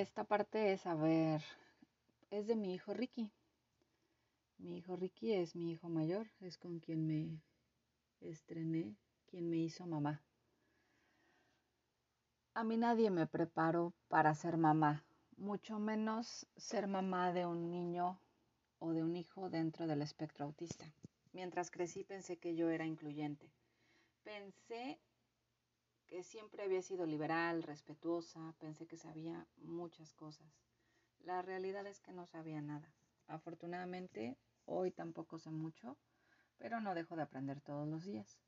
Esta parte es, a ver, es de mi hijo Ricky. Mi hijo Ricky es mi hijo mayor, es con quien me estrené, quien me hizo mamá. A mí nadie me preparó para ser mamá, mucho menos ser mamá de un niño o de un hijo dentro del espectro autista. Mientras crecí pensé que yo era incluyente. Pensé que siempre había sido liberal, respetuosa, pensé que sabía muchas cosas. La realidad es que no sabía nada. Afortunadamente, hoy tampoco sé mucho, pero no dejo de aprender todos los días.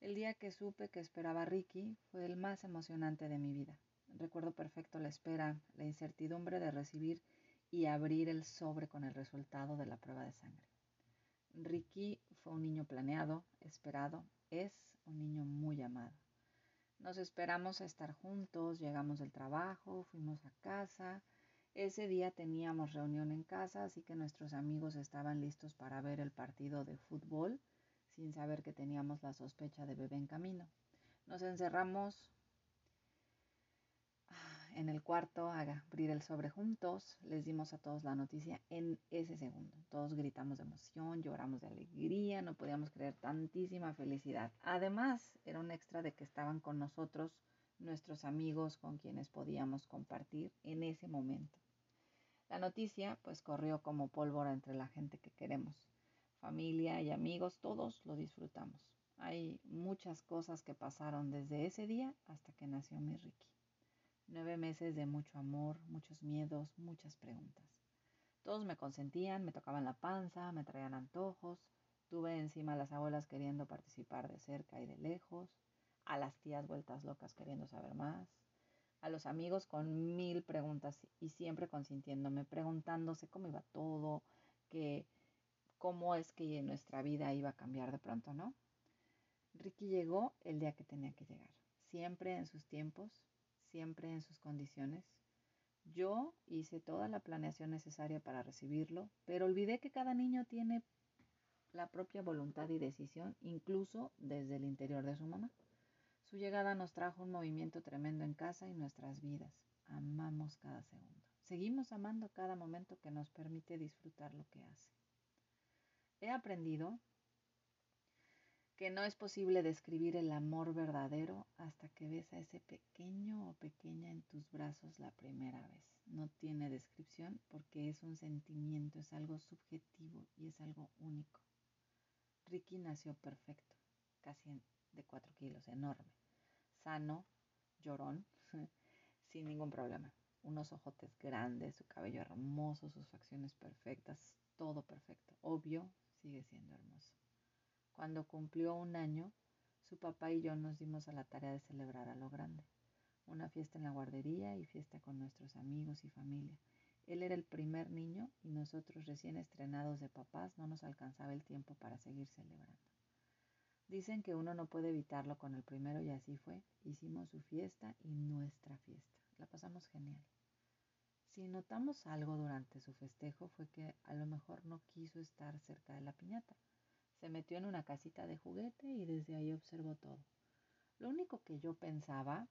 El día que supe que esperaba a Ricky fue el más emocionante de mi vida. Recuerdo perfecto la espera, la incertidumbre de recibir y abrir el sobre con el resultado de la prueba de sangre. Ricky fue un niño planeado, esperado, es un niño muy amado. Nos esperamos a estar juntos, llegamos del trabajo, fuimos a casa. Ese día teníamos reunión en casa, así que nuestros amigos estaban listos para ver el partido de fútbol sin saber que teníamos la sospecha de bebé en camino. Nos encerramos en el cuarto a abrir el sobre juntos, les dimos a todos la noticia en ese segundo. Todos gritamos de emoción, lloramos de alegría, no podíamos creer tantísima felicidad. Además, era un extra de que estaban con nosotros nuestros amigos con quienes podíamos compartir en ese momento. La noticia pues corrió como pólvora entre la gente que queremos familia y amigos, todos lo disfrutamos. Hay muchas cosas que pasaron desde ese día hasta que nació mi Ricky. Nueve meses de mucho amor, muchos miedos, muchas preguntas. Todos me consentían, me tocaban la panza, me traían antojos. Tuve encima a las abuelas queriendo participar de cerca y de lejos, a las tías vueltas locas queriendo saber más, a los amigos con mil preguntas y siempre consintiéndome, preguntándose cómo iba todo, que cómo es que nuestra vida iba a cambiar de pronto, ¿no? Ricky llegó el día que tenía que llegar, siempre en sus tiempos, siempre en sus condiciones. Yo hice toda la planeación necesaria para recibirlo, pero olvidé que cada niño tiene la propia voluntad y decisión, incluso desde el interior de su mamá. Su llegada nos trajo un movimiento tremendo en casa y nuestras vidas. Amamos cada segundo. Seguimos amando cada momento que nos permite disfrutar lo que hace. He aprendido que no es posible describir el amor verdadero hasta que ves a ese pequeño o pequeña en tus brazos la primera vez. No tiene descripción porque es un sentimiento, es algo subjetivo y es algo único. Ricky nació perfecto, casi de 4 kilos, enorme, sano, llorón, sin ningún problema. Unos ojotes grandes, su cabello hermoso, sus facciones perfectas, todo perfecto. Obvio, sigue siendo hermoso. Cuando cumplió un año, su papá y yo nos dimos a la tarea de celebrar a lo grande. Una fiesta en la guardería y fiesta con nuestros amigos y familia. Él era el primer niño y nosotros recién estrenados de papás no nos alcanzaba el tiempo para seguir celebrando. Dicen que uno no puede evitarlo con el primero y así fue. Hicimos su fiesta y nuestra fiesta. La pasamos genial. Si notamos algo durante su festejo fue que a lo mejor no quiso estar cerca de la piñata. Se metió en una casita de juguete y desde ahí observó todo. Lo único que yo pensaba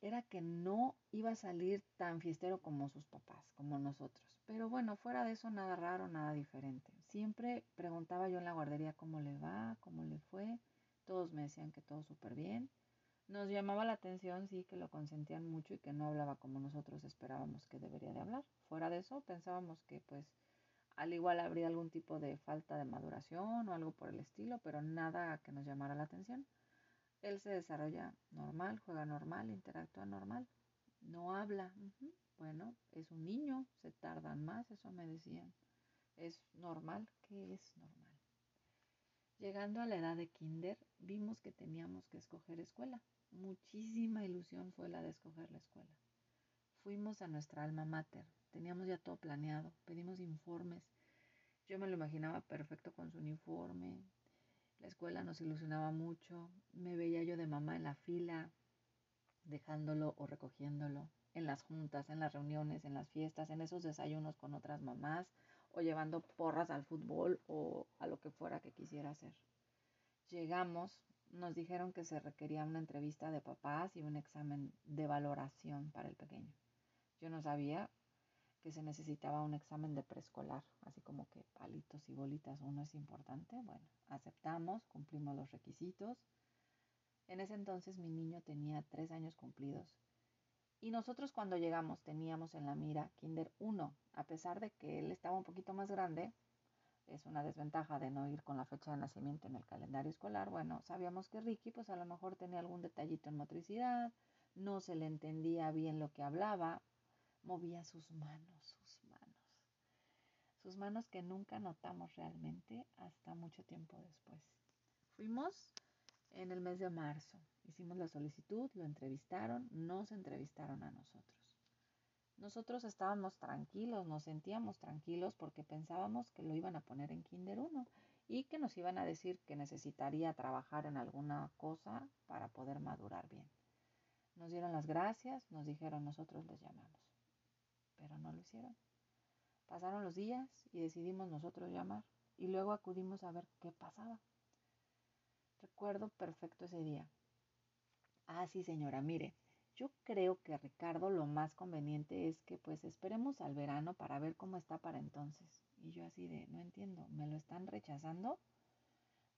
era que no iba a salir tan fiestero como sus papás, como nosotros. Pero bueno, fuera de eso nada raro, nada diferente. Siempre preguntaba yo en la guardería cómo le va, cómo le fue. Todos me decían que todo súper bien. Nos llamaba la atención, sí, que lo consentían mucho y que no hablaba como nosotros esperábamos que debería de hablar. Fuera de eso, pensábamos que pues al igual habría algún tipo de falta de maduración o algo por el estilo, pero nada que nos llamara la atención. Él se desarrolla normal, juega normal, interactúa normal, no habla. Bueno, es un niño, se tardan más, eso me decían. Es normal, ¿qué es normal? Llegando a la edad de kinder, vimos que teníamos que escoger escuela muchísima ilusión fue la de escoger la escuela. Fuimos a nuestra alma mater, teníamos ya todo planeado, pedimos informes. Yo me lo imaginaba perfecto con su uniforme. La escuela nos ilusionaba mucho. Me veía yo de mamá en la fila, dejándolo o recogiéndolo, en las juntas, en las reuniones, en las fiestas, en esos desayunos con otras mamás, o llevando porras al fútbol o a lo que fuera que quisiera hacer. Llegamos, nos dijeron que se requería una entrevista de papás y un examen de valoración para el pequeño. Yo no sabía que se necesitaba un examen de preescolar, así como que palitos y bolitas, uno es importante. Bueno, aceptamos, cumplimos los requisitos. En ese entonces mi niño tenía tres años cumplidos. Y nosotros cuando llegamos teníamos en la mira Kinder 1, a pesar de que él estaba un poquito más grande, es una desventaja de no ir con la fecha de nacimiento en el calendario escolar. Bueno, sabíamos que Ricky pues a lo mejor tenía algún detallito en motricidad, no se le entendía bien lo que hablaba, movía sus manos, sus manos, sus manos que nunca notamos realmente hasta mucho tiempo después. Fuimos en el mes de marzo, hicimos la solicitud, lo entrevistaron, nos entrevistaron a nosotros. Nosotros estábamos tranquilos, nos sentíamos tranquilos porque pensábamos que lo iban a poner en Kinder 1 y que nos iban a decir que necesitaría trabajar en alguna cosa para poder madurar bien. Nos dieron las gracias, nos dijeron nosotros les llamamos, pero no lo hicieron. Pasaron los días y decidimos nosotros llamar y luego acudimos a ver qué pasaba. Recuerdo perfecto ese día. Ah, sí, señora, mire, yo creo que Ricardo lo más conveniente es que pues esperemos al verano para ver cómo está para entonces. Y yo así de, no entiendo, ¿me lo están rechazando?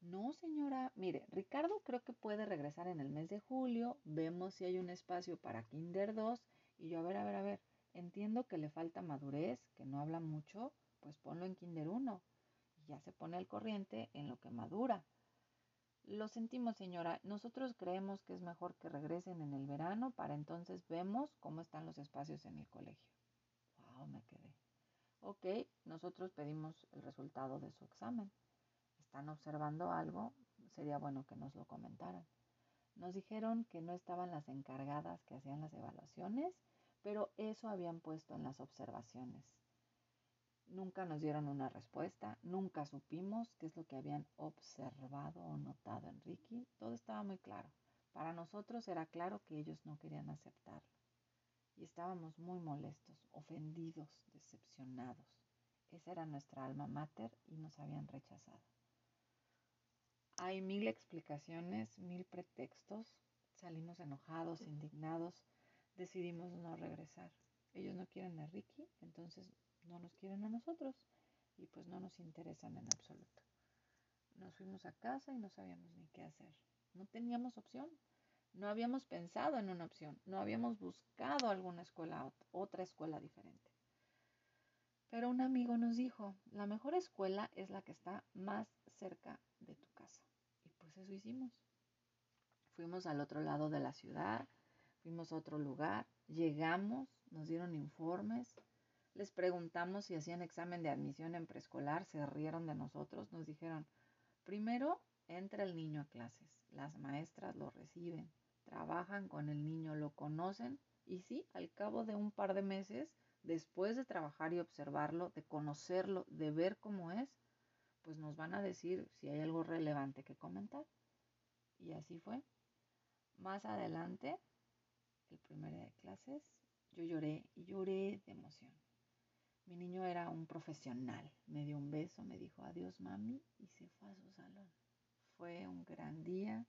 No, señora, mire, Ricardo creo que puede regresar en el mes de julio, vemos si hay un espacio para Kinder 2 y yo a ver, a ver, a ver, entiendo que le falta madurez, que no habla mucho, pues ponlo en Kinder 1 y ya se pone al corriente en lo que madura. Lo sentimos, señora. Nosotros creemos que es mejor que regresen en el verano para entonces vemos cómo están los espacios en el colegio. Wow, me quedé. Ok, nosotros pedimos el resultado de su examen. ¿Están observando algo? Sería bueno que nos lo comentaran. Nos dijeron que no estaban las encargadas que hacían las evaluaciones, pero eso habían puesto en las observaciones. Nunca nos dieron una respuesta, nunca supimos qué es lo que habían observado o notado en Ricky. Todo estaba muy claro. Para nosotros era claro que ellos no querían aceptarlo. Y estábamos muy molestos, ofendidos, decepcionados. Esa era nuestra alma mater y nos habían rechazado. Hay mil explicaciones, mil pretextos. Salimos enojados, indignados. Decidimos no regresar. Ellos no quieren a Ricky, entonces no nos quieren a nosotros y pues no nos interesan en absoluto. Nos fuimos a casa y no sabíamos ni qué hacer. No teníamos opción. No habíamos pensado en una opción. No habíamos buscado alguna escuela, otra escuela diferente. Pero un amigo nos dijo, la mejor escuela es la que está más cerca de tu casa. Y pues eso hicimos. Fuimos al otro lado de la ciudad, fuimos a otro lugar, llegamos, nos dieron informes, les preguntamos si hacían examen de admisión en preescolar, se rieron de nosotros, nos dijeron, primero entra el niño a clases, las maestras lo reciben, trabajan con el niño, lo conocen y sí, al cabo de un par de meses, después de trabajar y observarlo, de conocerlo, de ver cómo es, pues nos van a decir si hay algo relevante que comentar. Y así fue. Más adelante, el primer día de clases, yo lloré y lloré de emoción. Mi niño era un profesional. Me dio un beso, me dijo adiós mami y se fue a su salón. Fue un gran día.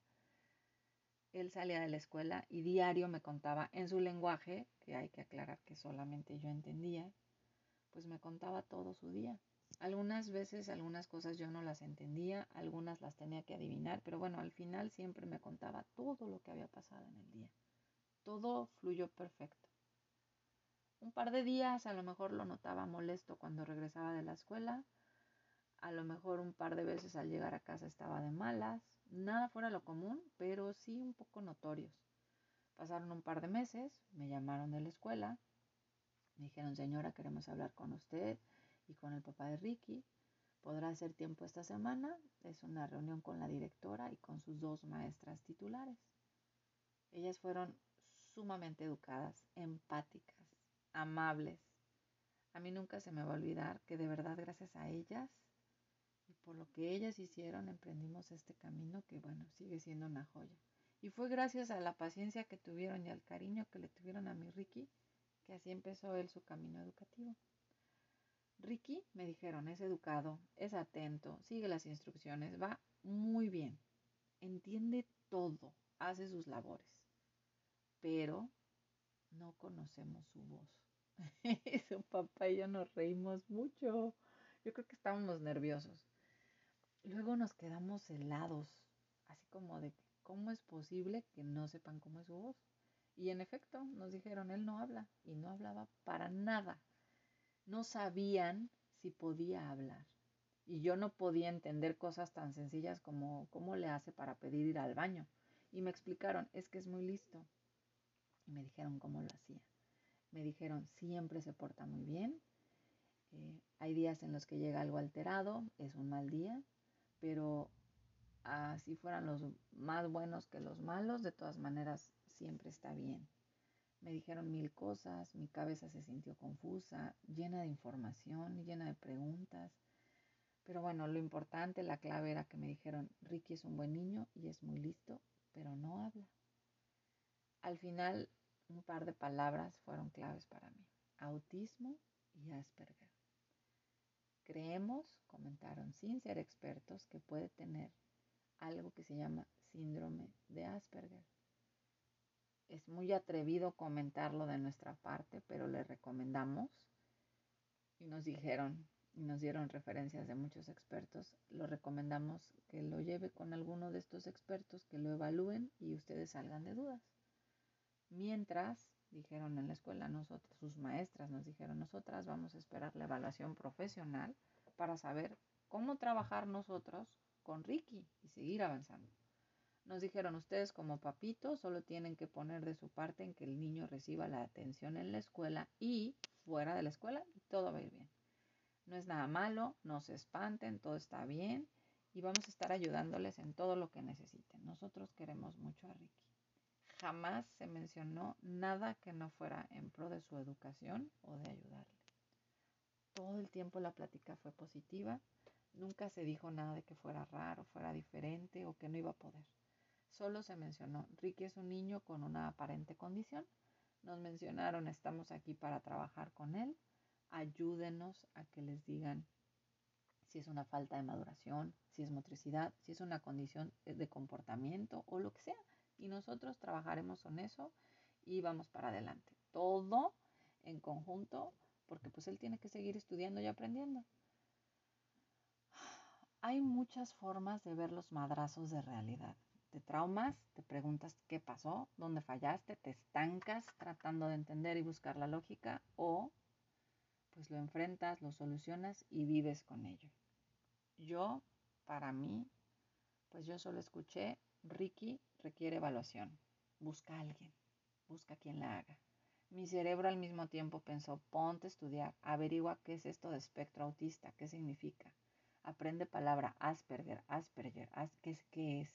Él salía de la escuela y diario me contaba en su lenguaje, que hay que aclarar que solamente yo entendía, pues me contaba todo su día. Algunas veces algunas cosas yo no las entendía, algunas las tenía que adivinar, pero bueno, al final siempre me contaba todo lo que había pasado en el día. Todo fluyó perfecto. Un par de días a lo mejor lo notaba molesto cuando regresaba de la escuela. A lo mejor un par de veces al llegar a casa estaba de malas. Nada fuera lo común, pero sí un poco notorios. Pasaron un par de meses, me llamaron de la escuela. Me dijeron, señora, queremos hablar con usted y con el papá de Ricky. ¿Podrá hacer tiempo esta semana? Es una reunión con la directora y con sus dos maestras titulares. Ellas fueron sumamente educadas, empáticas, amables. A mí nunca se me va a olvidar que de verdad gracias a ellas y por lo que ellas hicieron emprendimos este camino que bueno, sigue siendo una joya. Y fue gracias a la paciencia que tuvieron y al cariño que le tuvieron a mi Ricky que así empezó él su camino educativo. Ricky, me dijeron, es educado, es atento, sigue las instrucciones, va muy bien, entiende todo, hace sus labores, pero no conocemos su voz su papá y yo nos reímos mucho. Yo creo que estábamos nerviosos. Luego nos quedamos helados, así como de cómo es posible que no sepan cómo es su voz. Y en efecto, nos dijeron, él no habla y no hablaba para nada. No sabían si podía hablar. Y yo no podía entender cosas tan sencillas como cómo le hace para pedir ir al baño. Y me explicaron, es que es muy listo. Y me dijeron cómo lo hacía. Me dijeron, siempre se porta muy bien. Eh, hay días en los que llega algo alterado, es un mal día, pero así fueran los más buenos que los malos, de todas maneras siempre está bien. Me dijeron mil cosas, mi cabeza se sintió confusa, llena de información, llena de preguntas. Pero bueno, lo importante, la clave era que me dijeron, Ricky es un buen niño y es muy listo, pero no habla. Al final, un par de palabras fueron claves para mí. Autismo y Asperger. Creemos, comentaron sin ser expertos, que puede tener algo que se llama síndrome de Asperger. Es muy atrevido comentarlo de nuestra parte, pero le recomendamos y nos dijeron y nos dieron referencias de muchos expertos, lo recomendamos que lo lleve con alguno de estos expertos, que lo evalúen y ustedes salgan de dudas. Mientras, dijeron en la escuela nosotros, sus maestras nos dijeron, nosotras vamos a esperar la evaluación profesional para saber cómo trabajar nosotros con Ricky y seguir avanzando. Nos dijeron ustedes como papitos solo tienen que poner de su parte en que el niño reciba la atención en la escuela y fuera de la escuela y todo va a ir bien. No es nada malo, no se espanten, todo está bien y vamos a estar ayudándoles en todo lo que necesiten. Nosotros queremos mucho a Ricky. Jamás se mencionó nada que no fuera en pro de su educación o de ayudarle. Todo el tiempo la plática fue positiva Nunca se dijo nada de que fuera raro, fuera diferente o que no iba a poder. Solo se mencionó, Ricky es un niño con una aparente condición. Nos mencionaron, estamos aquí para trabajar con él. Ayúdenos a que les digan si es una falta de maduración, si es motricidad, si es una condición de comportamiento o lo que sea. Y nosotros trabajaremos con eso y vamos para adelante. Todo en conjunto, porque pues él tiene que seguir estudiando y aprendiendo. Hay muchas formas de ver los madrazos de realidad. Te traumas, te preguntas qué pasó, dónde fallaste, te estancas tratando de entender y buscar la lógica o pues lo enfrentas, lo solucionas y vives con ello. Yo, para mí, pues yo solo escuché, Ricky requiere evaluación, busca a alguien, busca a quien la haga. Mi cerebro al mismo tiempo pensó, ponte a estudiar, averigua qué es esto de espectro autista, qué significa. Aprende palabra Asperger, Asperger, ¿qué es? ¿Qué es?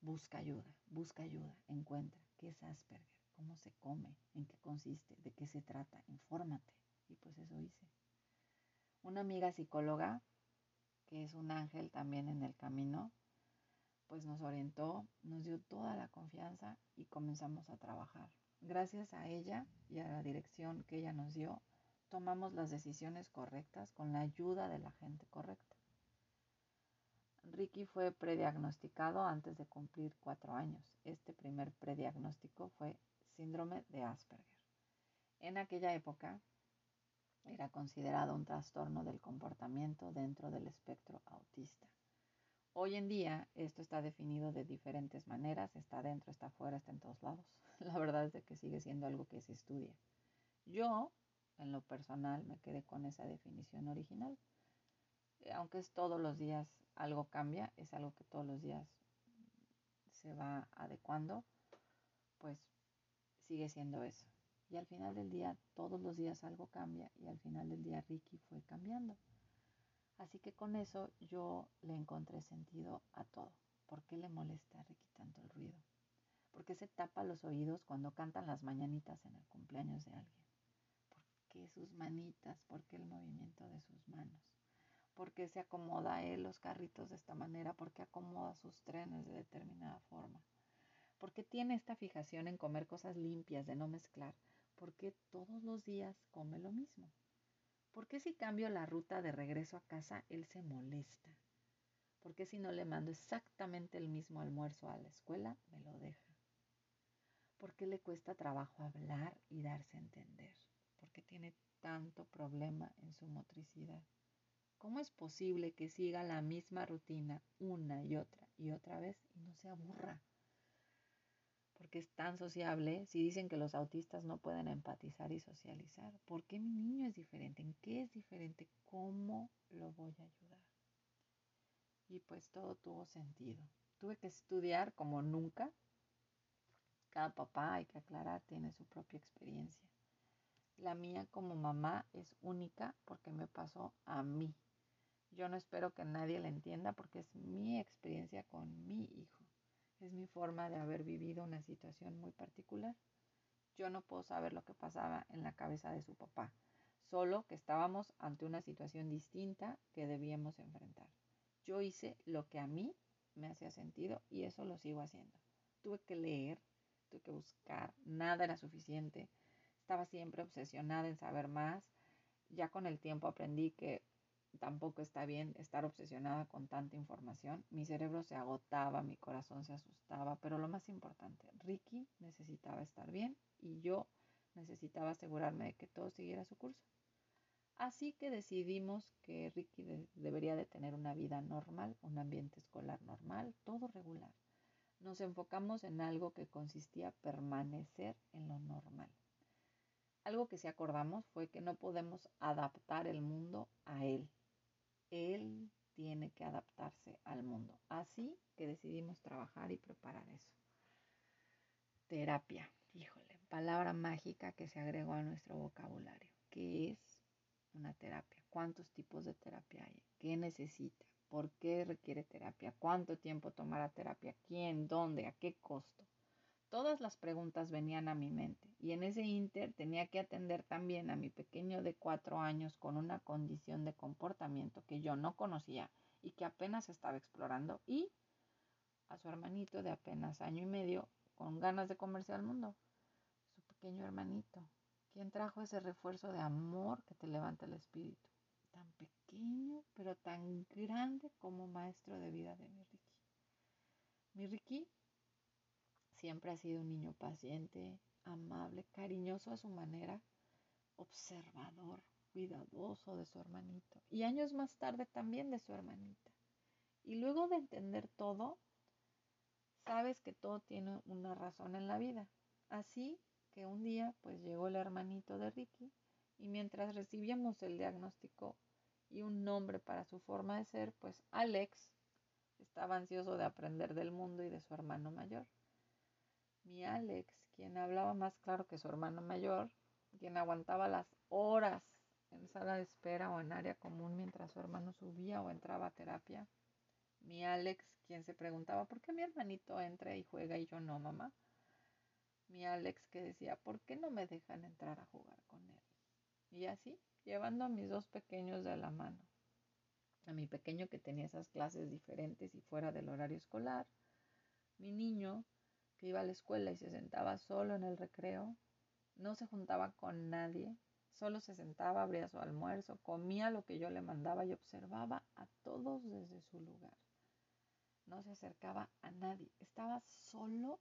Busca ayuda, busca ayuda, encuentra qué es Asperger, cómo se come, en qué consiste, de qué se trata, infórmate. Y pues eso hice. Una amiga psicóloga, que es un ángel también en el camino, pues nos orientó, nos dio toda la confianza y comenzamos a trabajar. Gracias a ella y a la dirección que ella nos dio, tomamos las decisiones correctas con la ayuda de la gente correcta. Ricky fue prediagnosticado antes de cumplir cuatro años. Este primer prediagnóstico fue síndrome de Asperger. En aquella época era considerado un trastorno del comportamiento dentro del espectro autista. Hoy en día esto está definido de diferentes maneras, está dentro, está fuera, está en todos lados. La verdad es que sigue siendo algo que se estudia. Yo en lo personal me quedé con esa definición original. Eh, aunque es todos los días algo cambia, es algo que todos los días se va adecuando, pues sigue siendo eso. Y al final del día, todos los días algo cambia y al final del día Ricky fue cambiando. Así que con eso yo le encontré sentido a todo. ¿Por qué le molesta a Ricky tanto el ruido? ¿Por qué se tapa los oídos cuando cantan las mañanitas en el cumpleaños de alguien? qué sus manitas? ¿Por qué el movimiento de sus manos? ¿Por qué se acomoda él los carritos de esta manera? ¿Por qué acomoda sus trenes de determinada forma? ¿Por qué tiene esta fijación en comer cosas limpias, de no mezclar? ¿Por qué todos los días come lo mismo? ¿Por qué si cambio la ruta de regreso a casa, él se molesta? ¿Por qué si no le mando exactamente el mismo almuerzo a la escuela, me lo deja? ¿Por qué le cuesta trabajo hablar y darse a entender? ¿Por qué tiene tanto problema en su motricidad? ¿Cómo es posible que siga la misma rutina una y otra y otra vez y no se aburra? Porque es tan sociable. Si dicen que los autistas no pueden empatizar y socializar, ¿por qué mi niño es diferente? ¿En qué es diferente? ¿Cómo lo voy a ayudar? Y pues todo tuvo sentido. Tuve que estudiar como nunca. Cada papá, hay que aclarar, tiene su propia experiencia. La mía como mamá es única porque me pasó a mí. Yo no espero que nadie la entienda porque es mi experiencia con mi hijo. Es mi forma de haber vivido una situación muy particular. Yo no puedo saber lo que pasaba en la cabeza de su papá, solo que estábamos ante una situación distinta que debíamos enfrentar. Yo hice lo que a mí me hacía sentido y eso lo sigo haciendo. Tuve que leer, tuve que buscar, nada era suficiente. Estaba siempre obsesionada en saber más. Ya con el tiempo aprendí que tampoco está bien estar obsesionada con tanta información. Mi cerebro se agotaba, mi corazón se asustaba, pero lo más importante, Ricky necesitaba estar bien y yo necesitaba asegurarme de que todo siguiera su curso. Así que decidimos que Ricky debería de tener una vida normal, un ambiente escolar normal, todo regular. Nos enfocamos en algo que consistía permanecer en lo normal. Algo que sí acordamos fue que no podemos adaptar el mundo a él. Él tiene que adaptarse al mundo. Así que decidimos trabajar y preparar eso. Terapia, híjole, palabra mágica que se agregó a nuestro vocabulario. ¿Qué es una terapia? ¿Cuántos tipos de terapia hay? ¿Qué necesita? ¿Por qué requiere terapia? ¿Cuánto tiempo tomará terapia? ¿Quién? ¿Dónde? ¿A qué costo? Todas las preguntas venían a mi mente y en ese inter tenía que atender también a mi pequeño de cuatro años con una condición de comportamiento que yo no conocía y que apenas estaba explorando y a su hermanito de apenas año y medio con ganas de comerse al mundo, su pequeño hermanito ¿Quién trajo ese refuerzo de amor que te levanta el espíritu? Tan pequeño, pero tan grande como maestro de vida de mi Ricky. Mi Ricky siempre ha sido un niño paciente, amable, cariñoso a su manera, observador, cuidadoso de su hermanito. Y años más tarde también de su hermanita. Y luego de entender todo, sabes que todo tiene una razón en la vida. Así un día pues llegó el hermanito de Ricky y mientras recibíamos el diagnóstico y un nombre para su forma de ser, pues Alex estaba ansioso de aprender del mundo y de su hermano mayor. Mi Alex, quien hablaba más claro que su hermano mayor, quien aguantaba las horas en sala de espera o en área común mientras su hermano subía o entraba a terapia. Mi Alex, quien se preguntaba, ¿por qué mi hermanito entra y juega y yo no, mamá? mi Alex que decía, ¿por qué no me dejan entrar a jugar con él? Y así, llevando a mis dos pequeños de la mano. A mi pequeño que tenía esas clases diferentes y fuera del horario escolar. Mi niño que iba a la escuela y se sentaba solo en el recreo. No se juntaba con nadie. Solo se sentaba, abría su almuerzo, comía lo que yo le mandaba y observaba a todos desde su lugar. No se acercaba a nadie. Estaba solo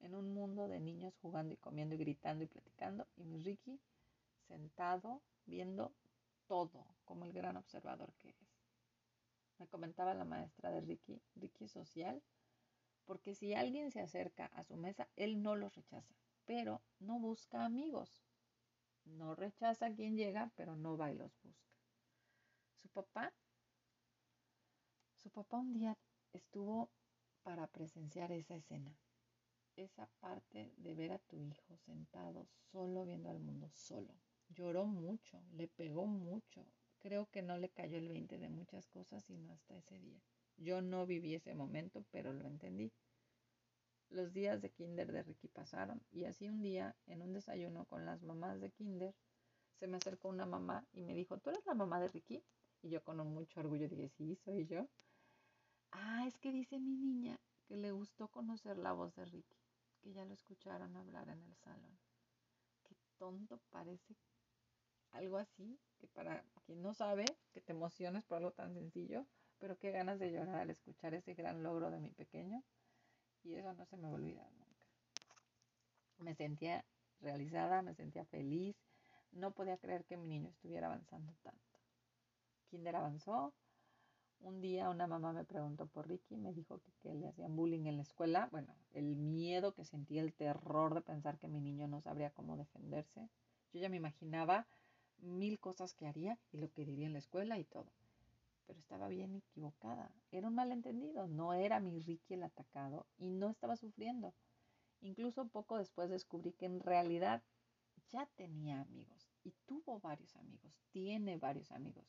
en un mundo de niños jugando y comiendo y gritando y platicando, y mi Ricky sentado viendo todo como el gran observador que es. Me comentaba la maestra de Ricky, Ricky social, porque si alguien se acerca a su mesa, él no los rechaza, pero no busca amigos. No rechaza a quien llega, pero no va y los busca. Su papá, su papá un día estuvo para presenciar esa escena esa parte de ver a tu hijo sentado solo viendo al mundo solo. Lloró mucho, le pegó mucho. Creo que no le cayó el 20 de muchas cosas sino hasta ese día. Yo no viví ese momento, pero lo entendí. Los días de kinder de Ricky pasaron y así un día, en un desayuno con las mamás de kinder, se me acercó una mamá y me dijo, ¿tú eres la mamá de Ricky? Y yo con mucho orgullo dije, sí, soy yo. Ah, es que dice mi niña que le gustó conocer la voz de Ricky que ya lo escucharon hablar en el salón. Qué tonto parece algo así, que para quien no sabe, que te emociones por algo tan sencillo, pero qué ganas de llorar al escuchar ese gran logro de mi pequeño. Y eso no se me va a olvidar nunca. Me sentía realizada, me sentía feliz, No podía creer que mi niño estuviera avanzando tanto. Kinder avanzó. Un día una mamá me preguntó por Ricky, me dijo que, que, le hacían bullying en la escuela. Bueno, el miedo que sentía, el terror de pensar que mi niño no sabría cómo defenderse. Yo ya me imaginaba mil cosas que haría y lo que diría en la escuela y todo. Pero estaba bien equivocada. Era un malentendido. No era mi Ricky el atacado y no estaba sufriendo. Incluso poco después descubrí que en realidad ya tenía amigos y tuvo varios amigos, tiene varios amigos.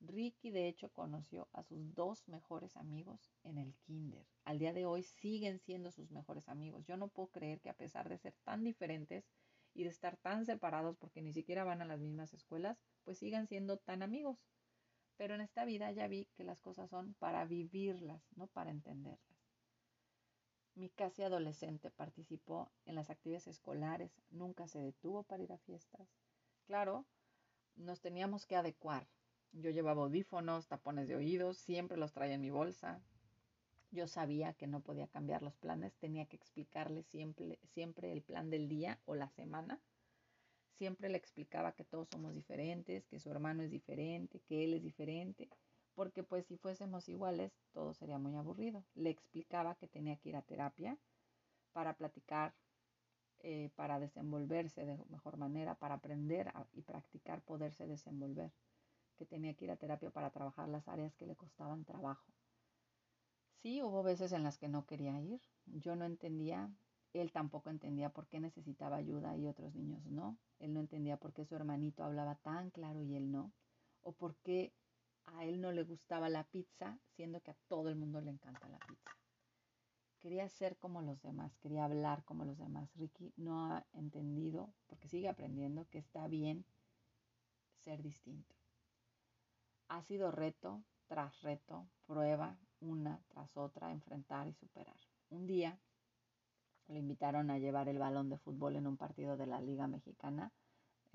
Ricky de hecho conoció a sus dos mejores amigos en el kinder. Al día de hoy siguen siendo sus mejores amigos. Yo no puedo creer que a pesar de ser tan diferentes y de estar tan separados porque ni siquiera van a las mismas escuelas, pues sigan siendo tan amigos. Pero en esta vida ya vi que las cosas son para vivirlas, no para entenderlas. Mi casi adolescente participó en las actividades escolares, nunca se detuvo para ir a fiestas. Claro, nos teníamos que adecuar. Yo llevaba audífonos, tapones de oídos, siempre los traía en mi bolsa. Yo sabía que no podía cambiar los planes, tenía que explicarle siempre, siempre el plan del día o la semana. Siempre le explicaba que todos somos diferentes, que su hermano es diferente, que él es diferente porque pues si fuésemos iguales todo sería muy aburrido. Le explicaba que tenía que ir a terapia para platicar, eh, para desenvolverse de mejor manera, para aprender y practicar poderse desenvolver, que tenía que ir a terapia para trabajar las áreas que le costaban trabajo. Sí, hubo veces en las que no quería ir, yo no entendía, él tampoco entendía por qué necesitaba ayuda y otros niños no, él no entendía por qué su hermanito hablaba tan claro y él no, o por qué a él no le gustaba la pizza, siendo que a todo el mundo le encanta la pizza. Quería ser como los demás, quería hablar como los demás. Ricky no ha entendido, porque sigue aprendiendo, que está bien ser distinto. Ha sido reto tras reto, prueba una tras otra, enfrentar y superar. Un día lo invitaron a llevar el balón de fútbol en un partido de la Liga Mexicana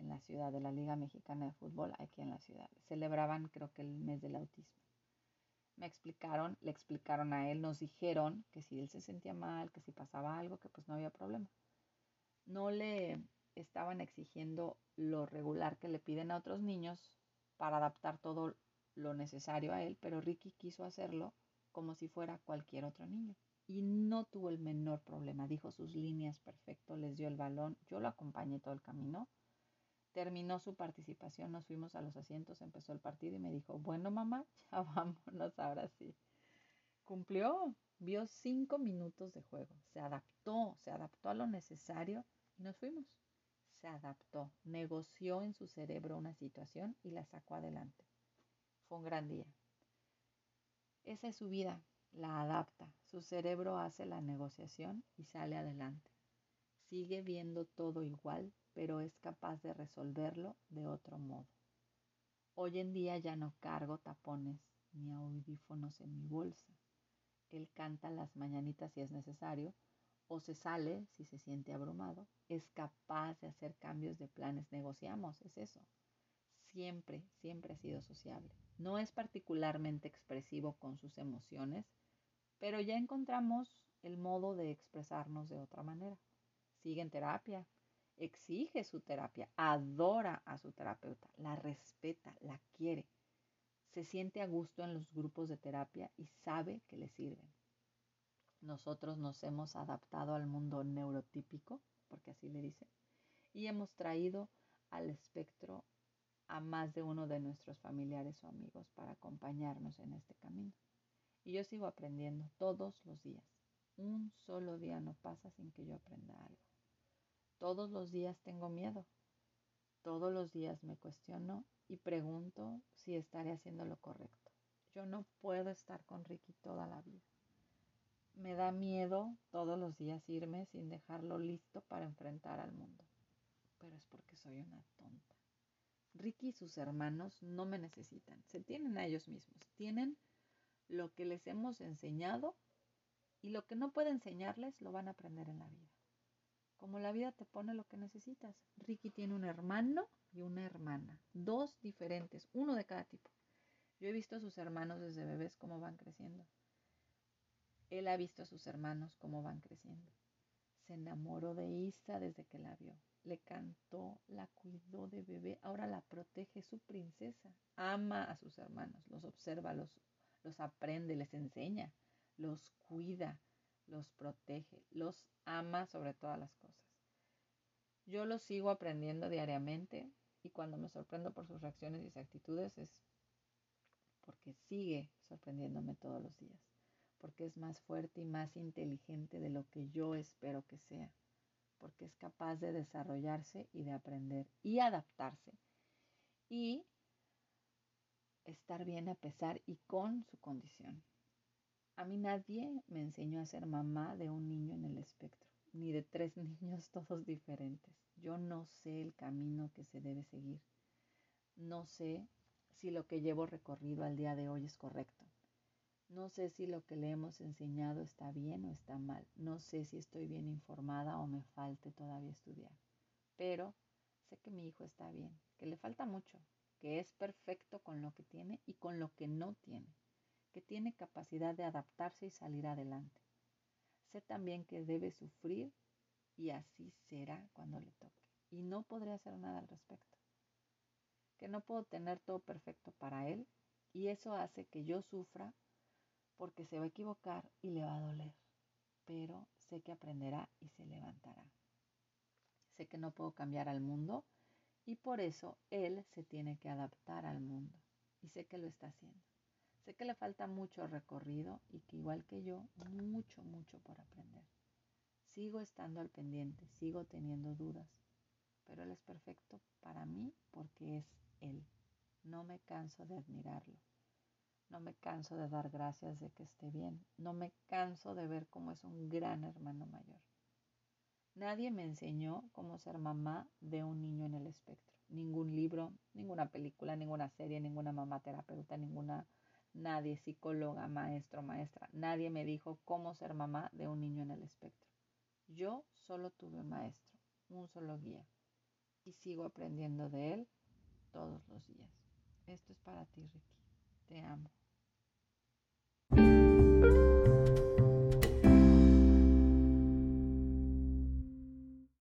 en la ciudad de la Liga Mexicana de Fútbol aquí en la ciudad. Celebraban creo que el mes del autismo. Me explicaron, le explicaron a él, nos dijeron que si él se sentía mal, que si pasaba algo, que pues no había problema. No le estaban exigiendo lo regular que le piden a otros niños para adaptar todo lo necesario a él, pero Ricky quiso hacerlo como si fuera cualquier otro niño. Y no tuvo el menor problema, dijo sus líneas perfecto, les dio el balón, yo lo acompañé todo el camino Terminó su participación, nos fuimos a los asientos, empezó el partido y me dijo, bueno mamá, ya vámonos ahora sí. Cumplió, vio cinco minutos de juego, se adaptó, se adaptó a lo necesario y nos fuimos. Se adaptó, negoció en su cerebro una situación y la sacó adelante. Fue un gran día. Esa es su vida, la adapta. Su cerebro hace la negociación y sale adelante. Sigue viendo todo igual, pero es capaz de resolverlo de otro modo. Hoy en día ya no cargo tapones ni audífonos en mi bolsa. Él canta las mañanitas si es necesario o se sale si se siente abrumado. Es capaz de hacer cambios de planes. Negociamos, es eso. Siempre, siempre ha sido sociable. No es particularmente expresivo con sus emociones, pero ya encontramos el modo de expresarnos de otra manera. Sigue en terapia, exige su terapia, adora a su terapeuta, la respeta, la quiere, se siente a gusto en los grupos de terapia y sabe que le sirven. Nosotros nos hemos adaptado al mundo neurotípico, porque así le dice, y hemos traído al espectro a más de uno de nuestros familiares o amigos para acompañarnos en este camino. Y yo sigo aprendiendo todos los días. Un solo día no pasa sin que yo aprenda algo. Todos los días tengo miedo. Todos los días me cuestiono y pregunto si estaré haciendo lo correcto. Yo no puedo estar con Ricky toda la vida. Me da miedo todos los días irme sin dejarlo listo para enfrentar al mundo. Pero es porque soy una tonta. Ricky y sus hermanos no me necesitan. Se tienen a ellos mismos. Tienen lo que les hemos enseñado y lo que no puede enseñarles lo van a aprender en la vida como la vida te pone lo que necesitas. Ricky tiene un hermano y una hermana, dos diferentes, uno de cada tipo. Yo he visto a sus hermanos desde bebés cómo van creciendo. Él ha visto a sus hermanos cómo van creciendo. Se enamoró de Isa desde que la vio. Le cantó, la cuidó de bebé, ahora la protege, su princesa. Ama a sus hermanos, los observa, los, los aprende, les enseña, los cuida, los protege, los ama sobre todas las cosas. Yo lo sigo aprendiendo diariamente y cuando me sorprendo por sus reacciones y sus actitudes es porque sigue sorprendiéndome todos los días, porque es más fuerte y más inteligente de lo que yo espero que sea, porque es capaz de desarrollarse y de aprender y adaptarse y estar bien a pesar y con su condición. A mí nadie me enseñó a ser mamá de un niño en el espectro, ni de tres niños todos diferentes. Yo no sé el camino que se debe seguir. No sé si lo que llevo recorrido al día de hoy es correcto. No sé si lo que le hemos enseñado está bien o está mal. No sé si estoy bien informada o me falte todavía estudiar. Pero sé que mi hijo está bien, que le falta mucho, que es perfecto con lo que tiene y con lo que no tiene que tiene capacidad de adaptarse y salir adelante. Sé también que debe sufrir y así será cuando le toque. Y no podré hacer nada al respecto. Que no puedo tener todo perfecto para él y eso hace que yo sufra porque se va a equivocar y le va a doler. Pero sé que aprenderá y se levantará. Sé que no puedo cambiar al mundo y por eso él se tiene que adaptar al mundo. Y sé que lo está haciendo. Sé que le falta mucho recorrido y que igual que yo, mucho, mucho por aprender. Sigo estando al pendiente, sigo teniendo dudas, pero Él es perfecto para mí porque es Él. No me canso de admirarlo. No me canso de dar gracias de que esté bien. No me canso de ver cómo es un gran hermano mayor. Nadie me enseñó cómo ser mamá de un niño en el espectro. Ningún libro, ninguna película, ninguna serie, ninguna mamá terapeuta, ninguna nadie, psicóloga, maestro, maestra, nadie me dijo cómo ser mamá de un niño en el espectro. Yo solo tuve un maestro, un solo guía, y sigo aprendiendo de él todos los días. Esto es para ti, Ricky. Te amo.